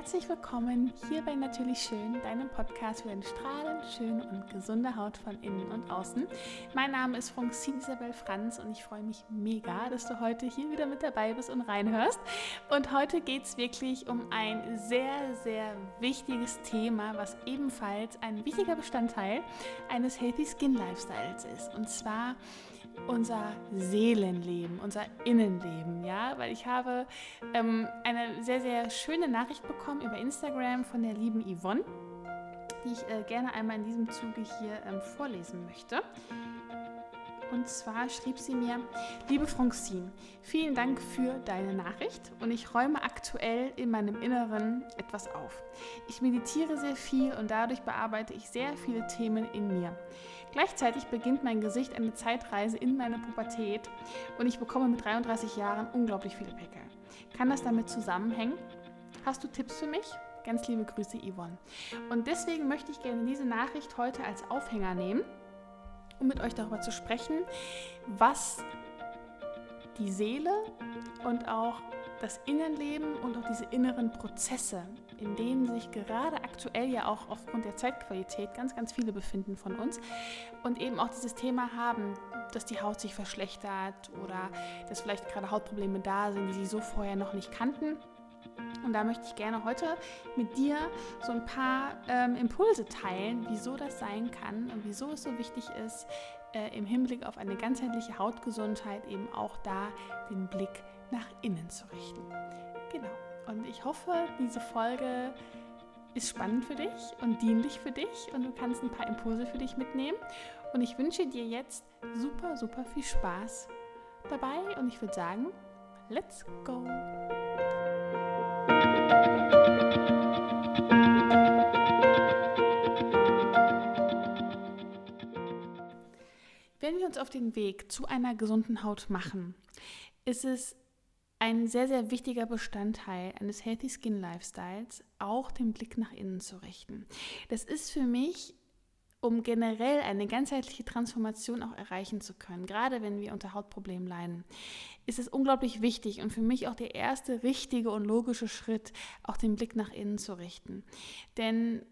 herzlich willkommen hier bei Natürlich Schön, deinem Podcast für eine strahlend, schöne und gesunde Haut von innen und außen. Mein Name ist Francine Isabel Franz und ich freue mich mega, dass du heute hier wieder mit dabei bist und reinhörst. Und heute geht es wirklich um ein sehr, sehr wichtiges Thema, was ebenfalls ein wichtiger Bestandteil eines Healthy Skin Lifestyles ist. Und zwar unser Seelenleben, unser Innenleben, ja, weil ich habe ähm, eine sehr, sehr schöne Nachricht bekommen über Instagram von der lieben Yvonne, die ich äh, gerne einmal in diesem Zuge hier ähm, vorlesen möchte. Und zwar schrieb sie mir, liebe Francine, vielen Dank für deine Nachricht und ich räume aktuell in meinem Inneren etwas auf. Ich meditiere sehr viel und dadurch bearbeite ich sehr viele Themen in mir. Gleichzeitig beginnt mein Gesicht eine Zeitreise in meine Pubertät und ich bekomme mit 33 Jahren unglaublich viele Pickel. Kann das damit zusammenhängen? Hast du Tipps für mich? Ganz liebe Grüße, Yvonne. Und deswegen möchte ich gerne diese Nachricht heute als Aufhänger nehmen, um mit euch darüber zu sprechen, was die Seele und auch das Innenleben und auch diese inneren Prozesse, in denen sich gerade aktuell ja auch aufgrund der Zeitqualität ganz, ganz viele befinden von uns und eben auch dieses Thema haben, dass die Haut sich verschlechtert oder dass vielleicht gerade Hautprobleme da sind, die sie so vorher noch nicht kannten. Und da möchte ich gerne heute mit dir so ein paar ähm, Impulse teilen, wieso das sein kann und wieso es so wichtig ist, äh, im Hinblick auf eine ganzheitliche Hautgesundheit eben auch da den Blick nach innen zu richten. Genau. Und ich hoffe, diese Folge ist spannend für dich und dienlich für dich und du kannst ein paar Impulse für dich mitnehmen. Und ich wünsche dir jetzt super, super viel Spaß dabei und ich würde sagen, let's go! Uns auf den Weg zu einer gesunden Haut machen, ist es ein sehr, sehr wichtiger Bestandteil eines Healthy Skin Lifestyles, auch den Blick nach innen zu richten. Das ist für mich, um generell eine ganzheitliche Transformation auch erreichen zu können, gerade wenn wir unter Hautproblemen leiden, ist es unglaublich wichtig und für mich auch der erste richtige und logische Schritt, auch den Blick nach innen zu richten. Denn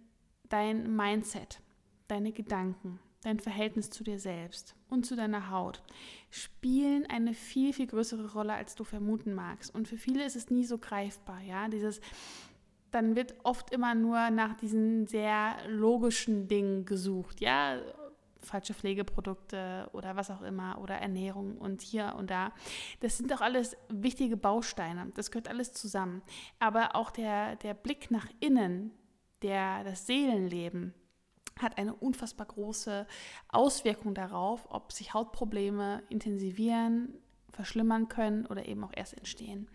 dein Mindset, deine Gedanken, dein Verhältnis zu dir selbst und zu deiner Haut spielen eine viel, viel größere Rolle, als du vermuten magst. Und für viele ist es nie so greifbar, ja, dieses dann wird oft immer nur nach diesen sehr logischen Dingen gesucht, ja, falsche Pflegeprodukte oder was auch immer oder Ernährung und hier und da. Das sind doch alles wichtige Bausteine. Das gehört alles zusammen. Aber auch der, der Blick nach innen, der, das Seelenleben, hat eine unfassbar große Auswirkung darauf, ob sich Hautprobleme intensivieren, verschlimmern können oder eben auch erst entstehen.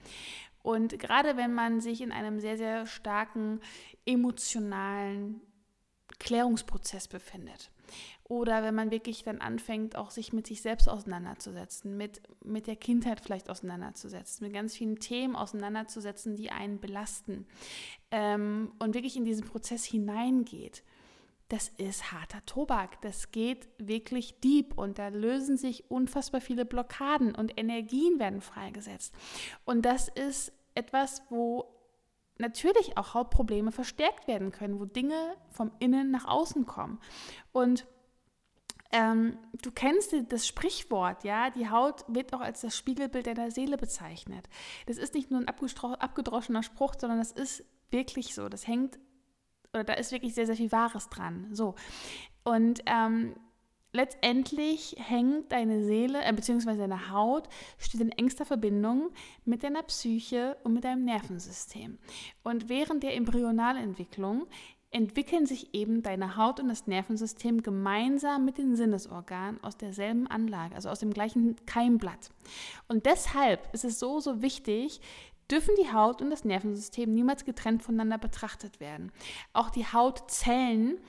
Und gerade wenn man sich in einem sehr, sehr starken emotionalen Klärungsprozess befindet oder wenn man wirklich dann anfängt, auch sich mit sich selbst auseinanderzusetzen, mit, mit der Kindheit vielleicht auseinanderzusetzen, mit ganz vielen Themen auseinanderzusetzen, die einen belasten ähm, und wirklich in diesen Prozess hineingeht, das ist harter Tobak. Das geht wirklich deep und da lösen sich unfassbar viele Blockaden und Energien werden freigesetzt. Und das ist etwas, wo natürlich auch Hautprobleme verstärkt werden können, wo Dinge vom Innen nach außen kommen. Und ähm, du kennst das Sprichwort, ja, die Haut wird auch als das Spiegelbild deiner Seele bezeichnet. Das ist nicht nur ein abgedroschener Spruch, sondern das ist wirklich so. Das hängt oder da ist wirklich sehr, sehr viel Wahres dran. So. Und ähm, letztendlich hängt deine Seele, äh, beziehungsweise deine Haut, steht in engster Verbindung mit deiner Psyche und mit deinem Nervensystem. Und während der Embryonalentwicklung entwickeln sich eben deine Haut und das Nervensystem gemeinsam mit den Sinnesorganen aus derselben Anlage, also aus dem gleichen Keimblatt. Und deshalb ist es so, so wichtig, dürfen die Haut und das Nervensystem niemals getrennt voneinander betrachtet werden. Auch die Hautzellen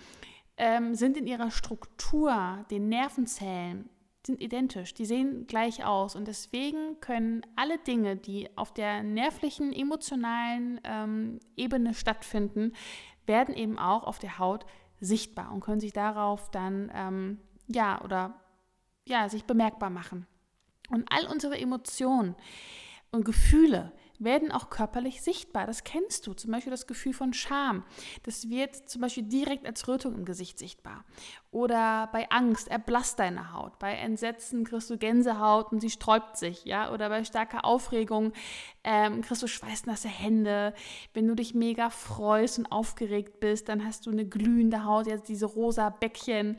ähm, sind in ihrer Struktur, den Nervenzellen, sind identisch, die sehen gleich aus und deswegen können alle Dinge, die auf der nervlichen, emotionalen ähm, Ebene stattfinden, werden eben auch auf der Haut sichtbar und können sich darauf dann ähm, ja oder ja sich bemerkbar machen. Und all unsere Emotionen und Gefühle werden auch körperlich sichtbar. Das kennst du. Zum Beispiel das Gefühl von Scham. Das wird zum Beispiel direkt als Rötung im Gesicht sichtbar. Oder bei Angst erblasst deine Haut. Bei Entsetzen kriegst du Gänsehaut und sie sträubt sich. Ja? Oder bei starker Aufregung ähm, kriegst du schweißnasse Hände. Wenn du dich mega freust und aufgeregt bist, dann hast du eine glühende Haut, jetzt diese rosa Bäckchen.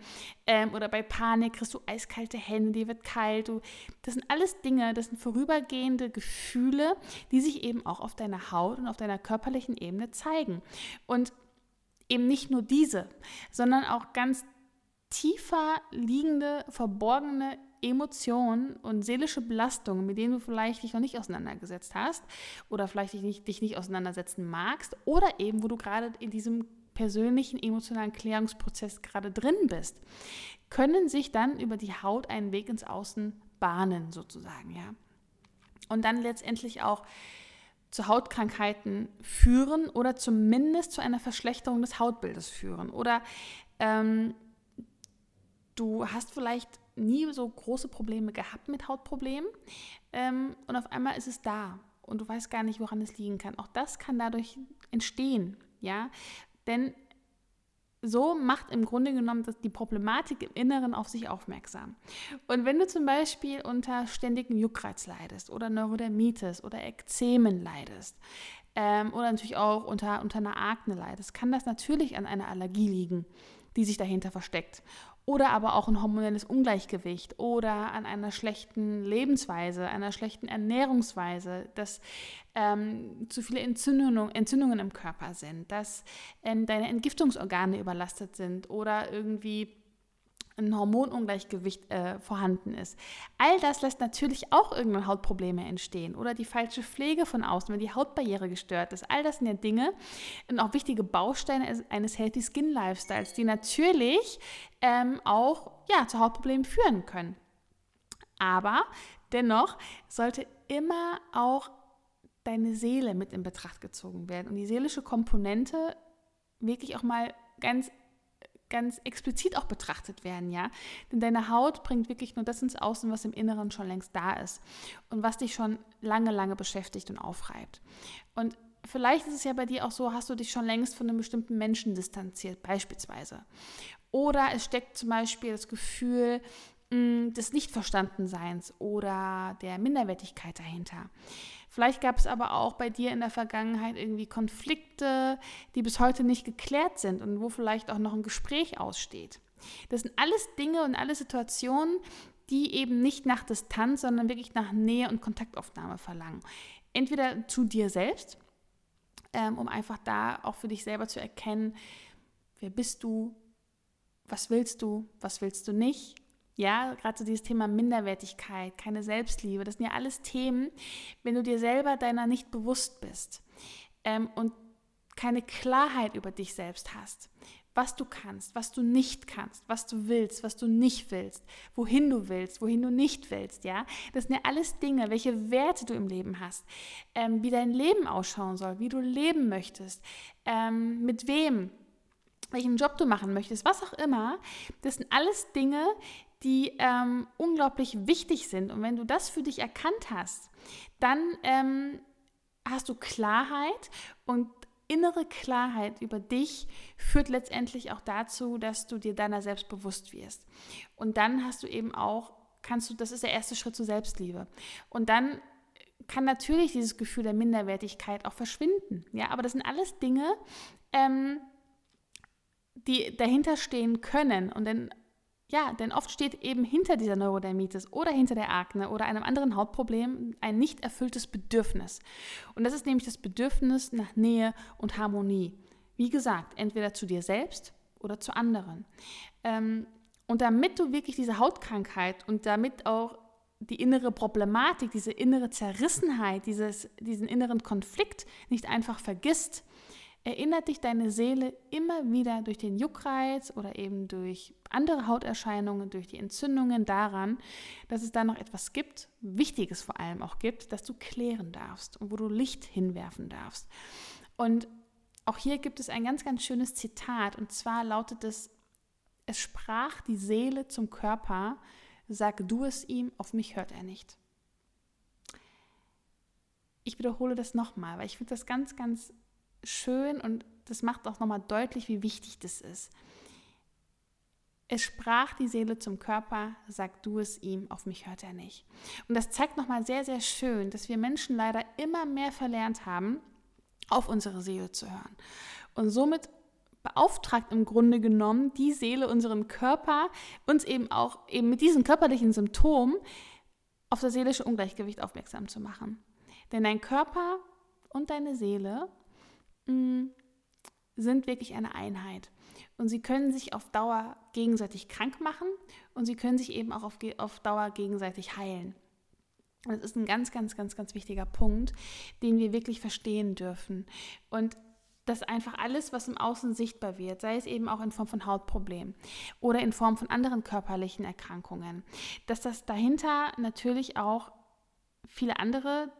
Ähm, oder bei Panik kriegst du eiskalte Hände, dir wird kalt. Du, das sind alles Dinge, das sind vorübergehende Gefühle, die sich eben auch auf deiner Haut und auf deiner körperlichen Ebene zeigen. Und eben nicht nur diese, sondern auch ganz tiefer liegende, verborgene Emotionen und seelische Belastungen, mit denen du vielleicht dich noch nicht auseinandergesetzt hast oder vielleicht dich nicht, dich nicht auseinandersetzen magst oder eben, wo du gerade in diesem persönlichen emotionalen Klärungsprozess gerade drin bist, können sich dann über die Haut einen Weg ins Außen bahnen, sozusagen, ja. Und dann letztendlich auch zu Hautkrankheiten führen oder zumindest zu einer Verschlechterung des Hautbildes führen. Oder ähm, du hast vielleicht nie so große Probleme gehabt mit Hautproblemen ähm, und auf einmal ist es da und du weißt gar nicht, woran es liegen kann. Auch das kann dadurch entstehen, ja, denn so macht im Grunde genommen die Problematik im Inneren auf sich aufmerksam. Und wenn du zum Beispiel unter ständigem Juckreiz leidest oder Neurodermitis oder Ekzemen leidest ähm, oder natürlich auch unter, unter einer Akne leidest, kann das natürlich an einer Allergie liegen, die sich dahinter versteckt oder aber auch ein hormonelles Ungleichgewicht oder an einer schlechten Lebensweise, einer schlechten Ernährungsweise, dass ähm, zu viele Entzündungen, Entzündungen im Körper sind, dass ähm, deine Entgiftungsorgane überlastet sind oder irgendwie ein Hormonungleichgewicht äh, vorhanden ist. All das lässt natürlich auch irgendwann Hautprobleme entstehen oder die falsche Pflege von außen, wenn die Hautbarriere gestört ist. All das sind ja Dinge und auch wichtige Bausteine eines Healthy Skin Lifestyles, die natürlich ähm, auch ja, zu Hautproblemen führen können. Aber dennoch sollte immer auch deine Seele mit in Betracht gezogen werden und die seelische Komponente wirklich auch mal ganz ganz explizit auch betrachtet werden, ja. Denn deine Haut bringt wirklich nur das ins Außen, was im Inneren schon längst da ist und was dich schon lange, lange beschäftigt und aufreibt. Und vielleicht ist es ja bei dir auch so, hast du dich schon längst von einem bestimmten Menschen distanziert, beispielsweise. Oder es steckt zum Beispiel das Gefühl, mm, des Nichtverstandenseins oder der Minderwertigkeit dahinter. Vielleicht gab es aber auch bei dir in der Vergangenheit irgendwie Konflikte, die bis heute nicht geklärt sind und wo vielleicht auch noch ein Gespräch aussteht. Das sind alles Dinge und alle Situationen, die eben nicht nach Distanz, sondern wirklich nach Nähe und Kontaktaufnahme verlangen. Entweder zu dir selbst, ähm, um einfach da auch für dich selber zu erkennen, wer bist du, was willst du, was willst du nicht, ja, gerade so dieses Thema Minderwertigkeit, keine Selbstliebe, das sind ja alles Themen, wenn du dir selber deiner nicht bewusst bist ähm, und keine Klarheit über dich selbst hast, was du kannst, was du nicht kannst, was du willst, was du nicht willst, wohin du willst, wohin du nicht willst, ja. Das sind ja alles Dinge, welche Werte du im Leben hast, ähm, wie dein Leben ausschauen soll, wie du leben möchtest, ähm, mit wem, welchen Job du machen möchtest, was auch immer. Das sind alles Dinge, die ähm, unglaublich wichtig sind. Und wenn du das für dich erkannt hast, dann ähm, hast du Klarheit und innere Klarheit über dich führt letztendlich auch dazu, dass du dir deiner selbst bewusst wirst. Und dann hast du eben auch, kannst du, das ist der erste Schritt zur Selbstliebe. Und dann kann natürlich dieses Gefühl der Minderwertigkeit auch verschwinden. Ja, aber das sind alles Dinge, ähm, die dahinter stehen können. Und dann ja, denn oft steht eben hinter dieser Neurodermitis oder hinter der Akne oder einem anderen Hautproblem ein nicht erfülltes Bedürfnis. Und das ist nämlich das Bedürfnis nach Nähe und Harmonie. Wie gesagt, entweder zu dir selbst oder zu anderen. Ähm, und damit du wirklich diese Hautkrankheit und damit auch die innere Problematik, diese innere Zerrissenheit, dieses, diesen inneren Konflikt nicht einfach vergisst, erinnert dich deine Seele immer wieder durch den Juckreiz oder eben durch andere Hauterscheinungen, durch die Entzündungen daran, dass es da noch etwas gibt, Wichtiges vor allem auch gibt, das du klären darfst und wo du Licht hinwerfen darfst. Und auch hier gibt es ein ganz, ganz schönes Zitat und zwar lautet es, es sprach die Seele zum Körper, sag du es ihm, auf mich hört er nicht. ich wiederhole das nochmal, weil ich finde das ganz, ganz schön und das macht auch nochmal deutlich, wie wichtig das ist. Es sprach die Seele zum Körper, sag du es ihm, auf mich hört er nicht. Und das zeigt nochmal sehr, sehr schön, dass wir Menschen leider immer mehr verlernt haben, auf unsere Seele zu hören. Und somit beauftragt im Grunde genommen die Seele unseren Körper, uns eben auch eben mit diesen körperlichen Symptomen auf das seelische Ungleichgewicht aufmerksam zu machen. Denn dein Körper und deine Seele mh, mm, sind wirklich eine Einheit. Und sie können sich auf Dauer gegenseitig krank machen und sie können sich eben auch auf, auf Dauer gegenseitig heilen. Das ist ein ganz, ganz, ganz, ganz wichtiger Punkt, den wir wirklich verstehen dürfen. Und dass einfach alles, was im Außen sichtbar wird, sei es eben auch in Form von Hautproblemen oder in Form von anderen körperlichen Erkrankungen, dass das dahinter natürlich auch viele andere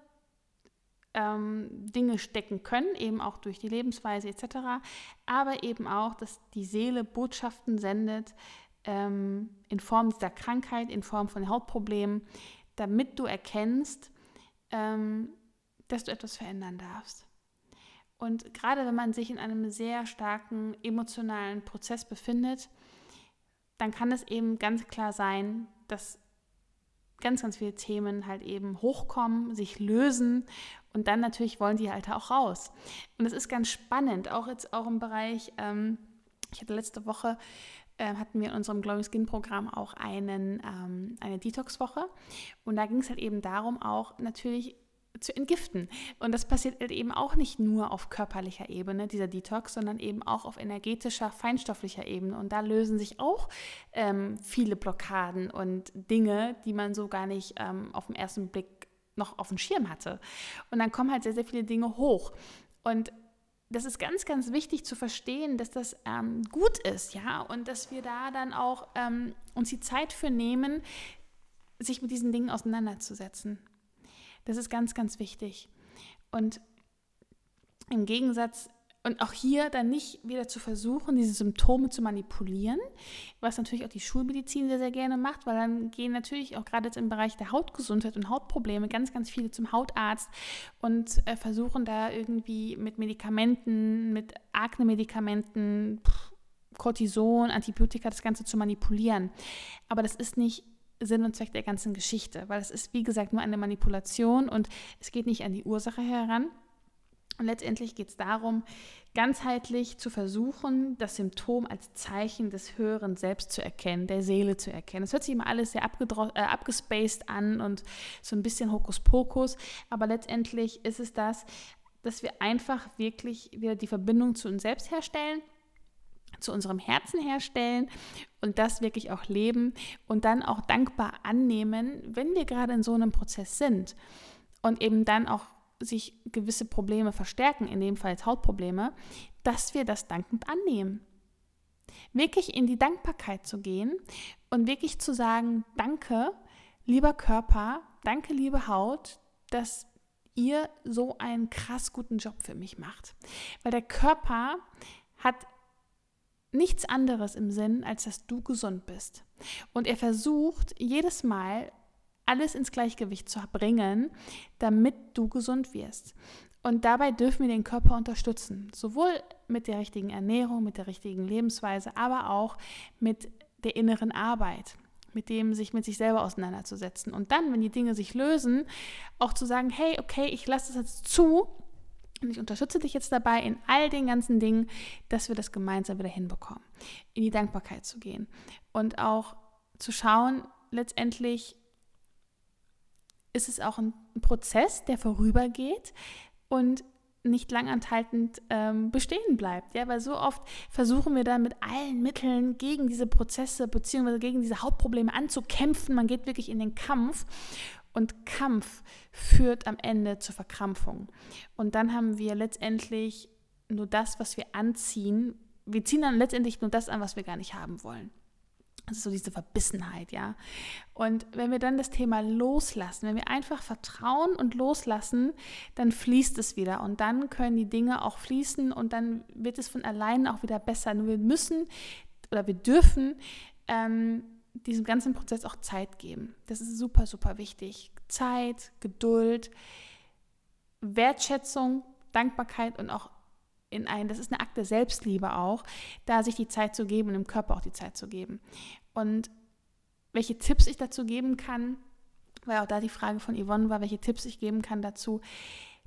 ähm, Dinge stecken können, eben auch durch die Lebensweise etc., aber eben auch, dass die Seele Botschaften sendet ähm, in Form dieser Krankheit, in Form von Hautproblemen, damit du erkennst, ähm, dass du etwas verändern darfst. Und gerade wenn man sich in einem sehr starken emotionalen Prozess befindet, dann kann es eben ganz klar sein, dass ganz, ganz viele Themen halt eben hochkommen, sich lösen und dann natürlich wollen die halt auch raus. Und es ist ganz spannend, auch jetzt auch im Bereich, ähm, ich hatte letzte Woche, äh, hatten wir in unserem Glowing Skin Programm auch einen, ähm, eine Detox-Woche und da ging es halt eben darum, auch natürlich zu entgiften. Und das passiert halt eben auch nicht nur auf körperlicher Ebene, dieser Detox, sondern eben auch auf energetischer, feinstofflicher Ebene. Und da lösen sich auch ähm, viele Blockaden und Dinge, die man so gar nicht ähm, auf den ersten Blick noch auf dem Schirm hatte. Und dann kommen halt sehr, sehr viele Dinge hoch. Und das ist ganz, ganz wichtig zu verstehen, dass das ähm, gut ist, ja, und dass wir da dann auch ähm, uns die Zeit für nehmen, sich mit diesen Dingen auseinanderzusetzen. Das ist ganz, ganz wichtig. Und im Gegensatz, und auch hier dann nicht wieder zu versuchen, diese Symptome zu manipulieren, was natürlich auch die Schulmedizin sehr, sehr gerne macht, weil dann gehen natürlich auch gerade jetzt im Bereich der Hautgesundheit und Hautprobleme ganz, ganz viele zum Hautarzt und äh, versuchen da irgendwie mit Medikamenten, mit Akne-Medikamenten, Cortison, Antibiotika das Ganze zu manipulieren. Aber das ist nicht Sinn und Zweck der ganzen Geschichte, weil es ist, wie gesagt, nur eine Manipulation und es geht nicht an die Ursache heran. Und letztendlich geht es darum, ganzheitlich zu versuchen, das Symptom als Zeichen des höheren Selbst zu erkennen, der Seele zu erkennen. Es hört sich immer alles sehr äh, abgespaced an und so ein bisschen Hokuspokus, aber letztendlich ist es das, dass wir einfach wirklich wieder die Verbindung zu uns selbst herstellen zu unserem Herzen herstellen und das wirklich auch leben und dann auch dankbar annehmen, wenn wir gerade in so einem Prozess sind und eben dann auch sich gewisse Probleme verstärken, in dem Fall jetzt Hautprobleme, dass wir das dankend annehmen. Wirklich in die Dankbarkeit zu gehen und wirklich zu sagen, danke, lieber Körper, danke, liebe Haut, dass ihr so einen krass guten Job für mich macht. Weil der Körper hat nichts anderes im Sinn, als dass du gesund bist. Und er versucht jedes Mal alles ins Gleichgewicht zu bringen, damit du gesund wirst. Und dabei dürfen wir den Körper unterstützen, sowohl mit der richtigen Ernährung, mit der richtigen Lebensweise, aber auch mit der inneren Arbeit, mit dem sich mit sich selber auseinanderzusetzen. Und dann, wenn die Dinge sich lösen, auch zu sagen, hey, okay, ich lasse es jetzt zu, und ich unterstütze dich jetzt dabei in all den ganzen Dingen, dass wir das gemeinsam wieder hinbekommen. In die Dankbarkeit zu gehen und auch zu schauen, letztendlich ist es auch ein Prozess, der vorübergeht und nicht langanhaltend ähm, bestehen bleibt. Ja, weil so oft versuchen wir dann mit allen Mitteln gegen diese Prozesse bzw. gegen diese Hauptprobleme anzukämpfen. Man geht wirklich in den Kampf und Kampf führt am Ende zur Verkrampfung. Und dann haben wir letztendlich nur das, was wir anziehen. Wir ziehen dann letztendlich nur das an, was wir gar nicht haben wollen. Das ist so diese Verbissenheit, ja. Und wenn wir dann das Thema loslassen, wenn wir einfach vertrauen und loslassen, dann fließt es wieder und dann können die Dinge auch fließen und dann wird es von alleine auch wieder besser. Nur wir müssen oder wir dürfen ähm, diesem ganzen Prozess auch Zeit geben. Das ist super, super wichtig. Zeit, Geduld, Wertschätzung, Dankbarkeit und auch in ein, das ist eine Akte Selbstliebe auch, da sich die Zeit zu geben und dem Körper auch die Zeit zu geben. Und welche Tipps ich dazu geben kann, weil auch da die Frage von Yvonne war, welche Tipps ich geben kann dazu.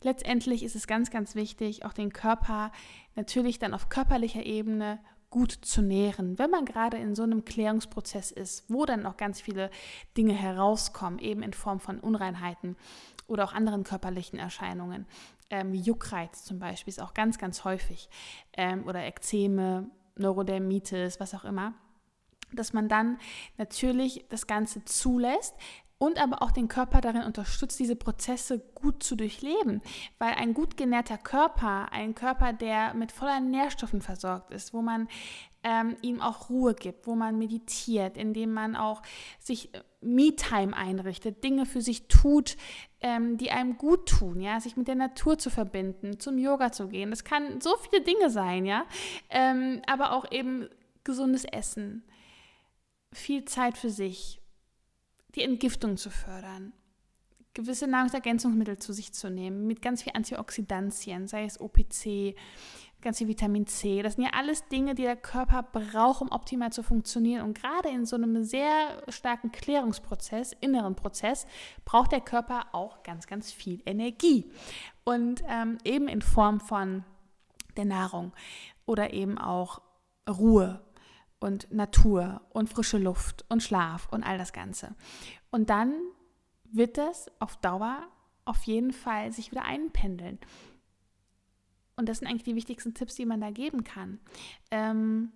Letztendlich ist es ganz, ganz wichtig, auch den Körper natürlich dann auf körperlicher Ebene gut zu nähren, wenn man gerade in so einem Klärungsprozess ist, wo dann auch ganz viele Dinge herauskommen, eben in Form von Unreinheiten oder auch anderen körperlichen Erscheinungen. Ähm, Juckreiz zum Beispiel ist auch ganz, ganz häufig. Ähm, oder Ekzeme, Neurodermitis, was auch immer. Dass man dann natürlich das Ganze zulässt, und aber auch den Körper darin unterstützt, diese Prozesse gut zu durchleben. Weil ein gut genährter Körper, ein Körper, der mit voller Nährstoffen versorgt ist, wo man ähm, ihm auch Ruhe gibt, wo man meditiert, indem man auch sich äh, Me-Time einrichtet, Dinge für sich tut, ähm, die einem gut tun, ja, sich mit der Natur zu verbinden, zum Yoga zu gehen. Das kann so viele Dinge sein, ja, ähm, aber auch eben gesundes Essen, viel Zeit für sich, die Entgiftung zu fördern, gewisse Nahrungsergänzungsmittel zu sich zu nehmen, mit ganz viel Antioxidantien, sei es OPC, ganz viel Vitamin C. Das sind ja alles Dinge, die der Körper braucht, um optimal zu funktionieren. Und gerade in so einem sehr starken Klärungsprozess, inneren Prozess, braucht der Körper auch ganz, ganz viel Energie. Und ähm, eben in Form von der Nahrung oder eben auch Ruhe und Natur und frische Luft und Schlaf und all das Ganze. Und dann wird das auf Dauer auf jeden Fall sich wieder einpendeln. Und das sind eigentlich die wichtigsten Tipps, die man da geben kann. Ähm,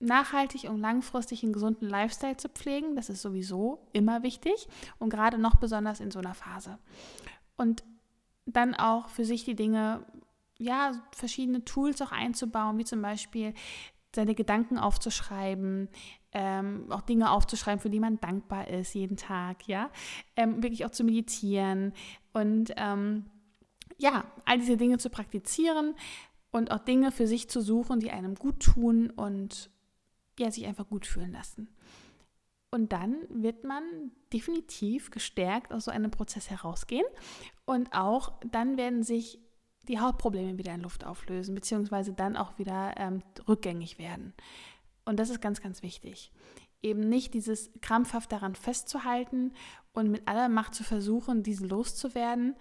nachhaltig und langfristig einen gesunden Lifestyle zu pflegen, das ist sowieso immer wichtig und gerade noch besonders in so einer Phase. Und dann auch für sich die Dinge, ja, verschiedene Tools auch einzubauen, wie zum Beispiel seine Gedanken aufzuschreiben, ähm, auch Dinge aufzuschreiben, für die man dankbar ist jeden Tag, ja, ähm, wirklich auch zu meditieren und ähm, ja, all diese Dinge zu praktizieren und auch Dinge für sich zu suchen, die einem gut tun und ja, sich einfach gut fühlen lassen. Und dann wird man definitiv gestärkt aus so einem Prozess herausgehen. Und auch dann werden sich die Hautprobleme wieder in Luft auflösen, beziehungsweise dann auch wieder ähm, rückgängig werden. Und das ist ganz, ganz wichtig. Eben nicht dieses krampfhaft daran festzuhalten und mit aller Macht zu versuchen, diese loszuwerden.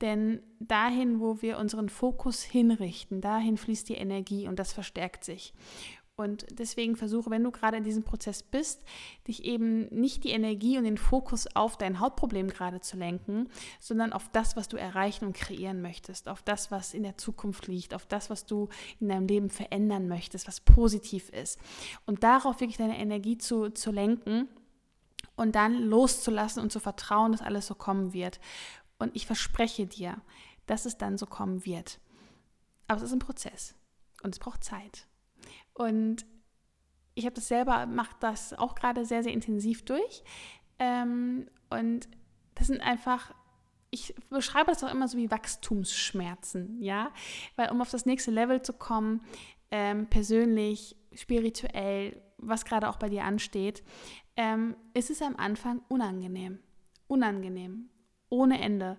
Denn dahin, wo wir unseren Fokus hinrichten, dahin fließt die Energie und das verstärkt sich. Und deswegen versuche, wenn du gerade in diesem Prozess bist, dich eben nicht die Energie und den Fokus auf dein Hautproblem gerade zu lenken, sondern auf das, was du erreichen und kreieren möchtest, auf das, was in der Zukunft liegt, auf das, was du in deinem Leben verändern möchtest, was positiv ist. Und darauf wirklich deine Energie zu, zu lenken und dann loszulassen und zu vertrauen, dass alles so kommen wird. Und ich verspreche dir, dass es dann so kommen wird. Aber es ist ein Prozess und es braucht Zeit. Und ich habe das selber, mache das auch gerade sehr, sehr intensiv durch. Ähm, und das sind einfach, ich beschreibe das auch immer so wie Wachstumsschmerzen, ja, weil um auf das nächste Level zu kommen, ähm, persönlich, spirituell, was gerade auch bei dir ansteht, ähm, ist es am Anfang unangenehm. Unangenehm. Ohne Ende.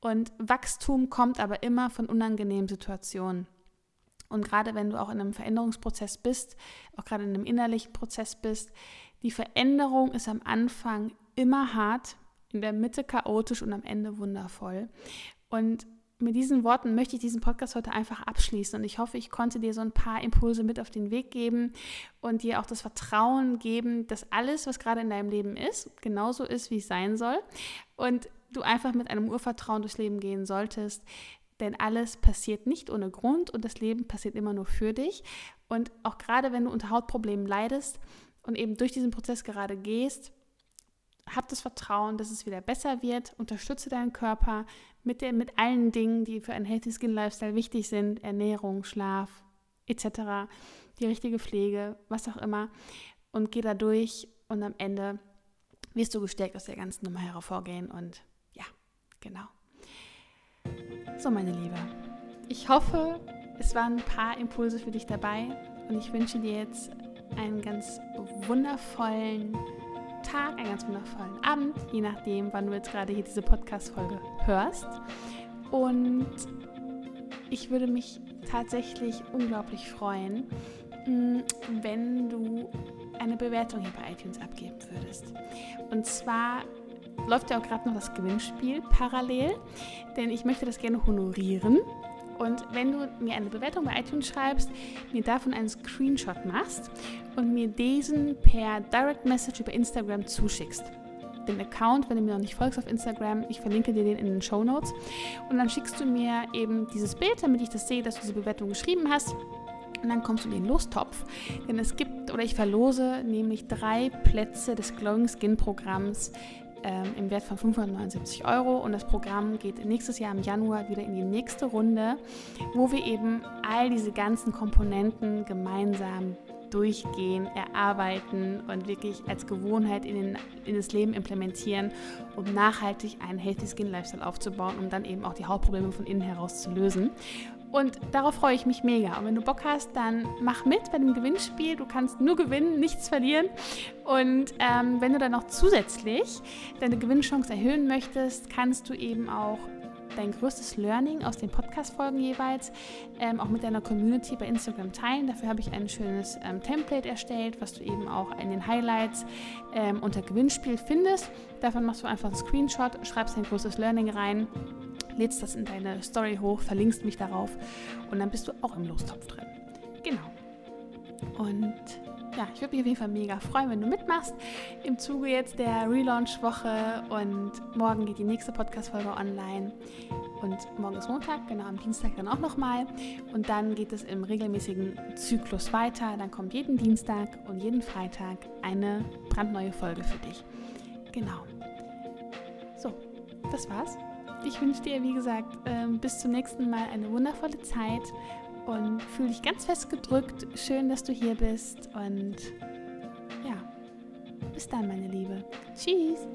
Und Wachstum kommt aber immer von unangenehmen Situationen. Und gerade wenn du auch in einem Veränderungsprozess bist, auch gerade in einem innerlichen Prozess bist, die Veränderung ist am Anfang immer hart, in der Mitte chaotisch und am Ende wundervoll. Und mit diesen Worten möchte ich diesen Podcast heute einfach abschließen. Und ich hoffe, ich konnte dir so ein paar Impulse mit auf den Weg geben und dir auch das Vertrauen geben, dass alles, was gerade in deinem Leben ist, genauso ist, wie es sein soll. Und du einfach mit einem Urvertrauen durchs Leben gehen solltest, denn alles passiert nicht ohne Grund und das Leben passiert immer nur für dich. Und auch gerade wenn du unter Hautproblemen leidest und eben durch diesen Prozess gerade gehst, hab das Vertrauen, dass es wieder besser wird. Unterstütze deinen Körper mit, der, mit allen Dingen, die für einen Healthy Skin Lifestyle wichtig sind: Ernährung, Schlaf etc., die richtige Pflege, was auch immer. Und geh da durch und am Ende wirst du gestärkt aus der ganzen Nummer hervorgehen. Und ja, genau. So, meine Liebe, ich hoffe, es waren ein paar Impulse für dich dabei und ich wünsche dir jetzt einen ganz wundervollen Tag, einen ganz wundervollen Abend, je nachdem, wann du jetzt gerade hier diese Podcast-Folge hörst. Und ich würde mich tatsächlich unglaublich freuen, mm, wenn du eine Bewertung hier bei iTunes abgeben würdest. Und zwar läuft ja auch gerade noch das Gewinnspiel parallel, denn ich möchte das gerne honorieren. Und wenn du mir eine Bewertung bei iTunes schreibst, mir davon einen Screenshot machst und mir diesen per Direct Message über Instagram zuschickst. Den Account, wenn du mir noch nicht folgst auf Instagram, ich verlinke dir den in den Show Notes. Und dann schickst du mir eben dieses Bild, damit ich das sehe, dass du diese Bewertung geschrieben hast. Und dann kommst du in den Lostopf, denn es gibt oder ich verlose nämlich drei Plätze des Glowing Skin Programms ähm, im Wert von 579 Euro und das Programm geht nächstes Jahr im Januar wieder in die nächste Runde, wo wir eben all diese ganzen Komponenten gemeinsam durchgehen, erarbeiten und wirklich als Gewohnheit in, den, in das Leben implementieren, um nachhaltig einen Healthy Skin Lifestyle aufzubauen, um dann eben auch die Hauptprobleme von innen heraus zu lösen. Und darauf freue ich mich mega. Und wenn du Bock hast, dann mach mit bei dem Gewinnspiel. Du kannst nur gewinnen, nichts verlieren. Und ähm, wenn du dann noch zusätzlich deine Gewinnchance erhöhen möchtest, kannst du eben auch dein größtes Learning aus den Podcast-Folgen jeweils ähm, auch mit deiner Community bei Instagram teilen. Dafür habe ich ein schönes ähm, Template erstellt, was du eben auch in den Highlights ähm, unter Gewinnspiel findest. Davon machst du einfach einen Screenshot, schreibst dein größtes Learning rein lädst das in deine Story hoch, verlinkst mich darauf und dann bist du auch im Lostopf drin. Genau. Und ja, ich würde mich auf jeden Fall mega freuen, wenn du mitmachst im Zuge jetzt der Relaunch-Woche und morgen geht die nächste Podcast-Folge online und morgen ist Montag, genau, am Dienstag dann auch nochmal und dann geht es im regelmäßigen Zyklus weiter. Dann kommt jeden Dienstag und jeden Freitag eine brandneue Folge für dich. Genau. So, das war's. Ich wünsche dir, wie gesagt, ähm, bis zum nächsten Mal eine wundervolle Zeit und fühle dich ganz fest gedrückt. Schön, dass du hier bist und ja, bis dann, meine Liebe. Tschüss.